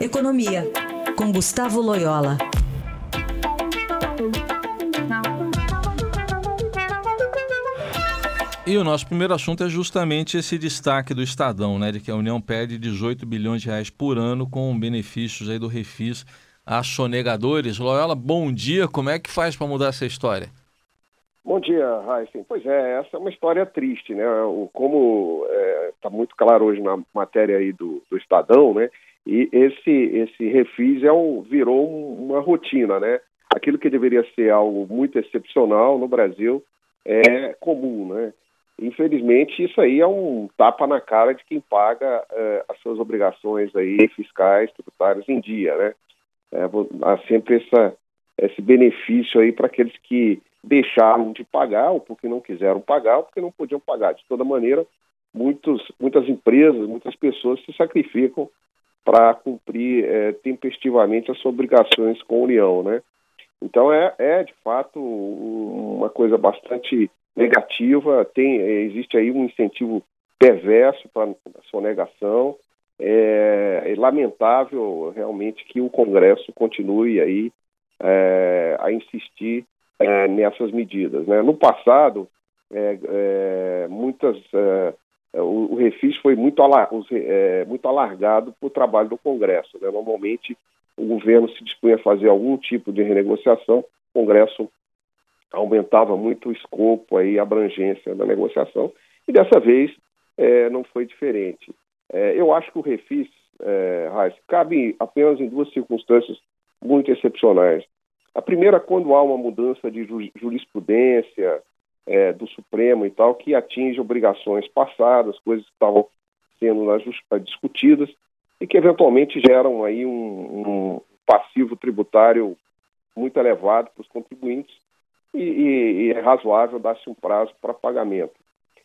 Economia, com Gustavo Loyola. E o nosso primeiro assunto é justamente esse destaque do Estadão, né, de que a União perde 18 bilhões de reais por ano com benefícios aí do Refis a sonegadores. Loyola, bom dia, como é que faz para mudar essa história? Bom dia, Raíssen. Pois é, essa é uma história triste, né? Como está é, muito claro hoje na matéria aí do, do Estadão, né? E esse, esse refis é um, virou uma rotina, né? Aquilo que deveria ser algo muito excepcional no Brasil é comum, né? Infelizmente, isso aí é um tapa na cara de quem paga é, as suas obrigações aí fiscais, tributárias em dia, né? É, há sempre essa, esse benefício aí para aqueles que deixaram de pagar, ou porque não quiseram pagar, ou porque não podiam pagar. De toda maneira, muitos, muitas empresas, muitas pessoas se sacrificam para cumprir é, tempestivamente as suas obrigações com a União, né? Então é, é de fato uma coisa bastante negativa. Tem existe aí um incentivo perverso para a sonegação. É, é, lamentável realmente que o Congresso continue aí é, a insistir é, nessas medidas. Né? No passado, é, é, muitas, é, o, o, refis foi muito, alar, é, muito alargado para o trabalho do Congresso. Né? Normalmente, o governo se dispunha a fazer algum tipo de renegociação, o Congresso aumentava muito o escopo e a abrangência da negociação, e dessa vez é, não foi diferente. eu acho que o refis, é, cabe apenas em duas circunstâncias muito excepcionais. A primeira, quando há uma mudança de jurisprudência é, do Supremo e tal, que atinge obrigações passadas, coisas que estavam sendo discutidas e que eventualmente geram aí um, um passivo tributário muito elevado para os contribuintes e, e, e, é razoável dar-se um prazo para pagamento.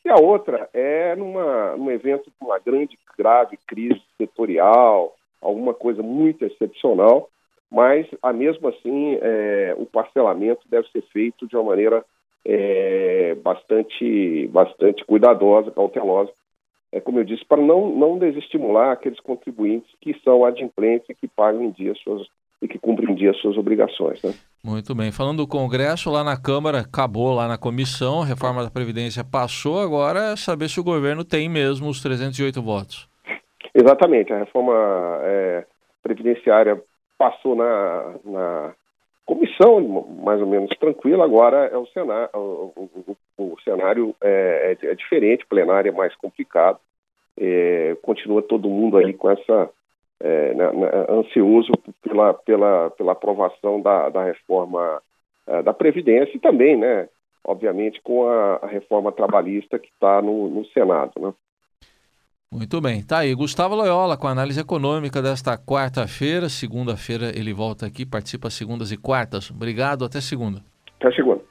E a outra é numa, num evento de uma grande, grave crise setorial, alguma coisa muito excepcional, mas, a mesmo assim, é, o parcelamento deve ser feito de uma maneira é, bastante, bastante cuidadosa, cautelosa, é, como eu disse, para não, não desestimular aqueles contribuintes que são adimplentes e que pagam em dia suas e que cumprem em dia suas obrigações. Né? Muito bem. Falando do Congresso, lá na Câmara, acabou lá na comissão, a reforma da Previdência passou, agora é saber se o governo tem mesmo os 308 votos. Exatamente. A reforma é, previdenciária passou na, na comissão mais ou menos tranquila, agora é o cenário, o, o, o cenário é, é, é, diferente, plenário é mais complicado, é, continua todo mundo aí com essa é, né, né, ansioso pela, pela, pela aprovação da, da reforma é, da Previdência e também, né, obviamente, com a, a reforma trabalhista que está no, no Senado, né. Muito bem. Tá aí, Gustavo Loyola com a análise econômica desta quarta-feira. Segunda-feira ele volta aqui, participa segundas e quartas. Obrigado, até segunda. Até segunda.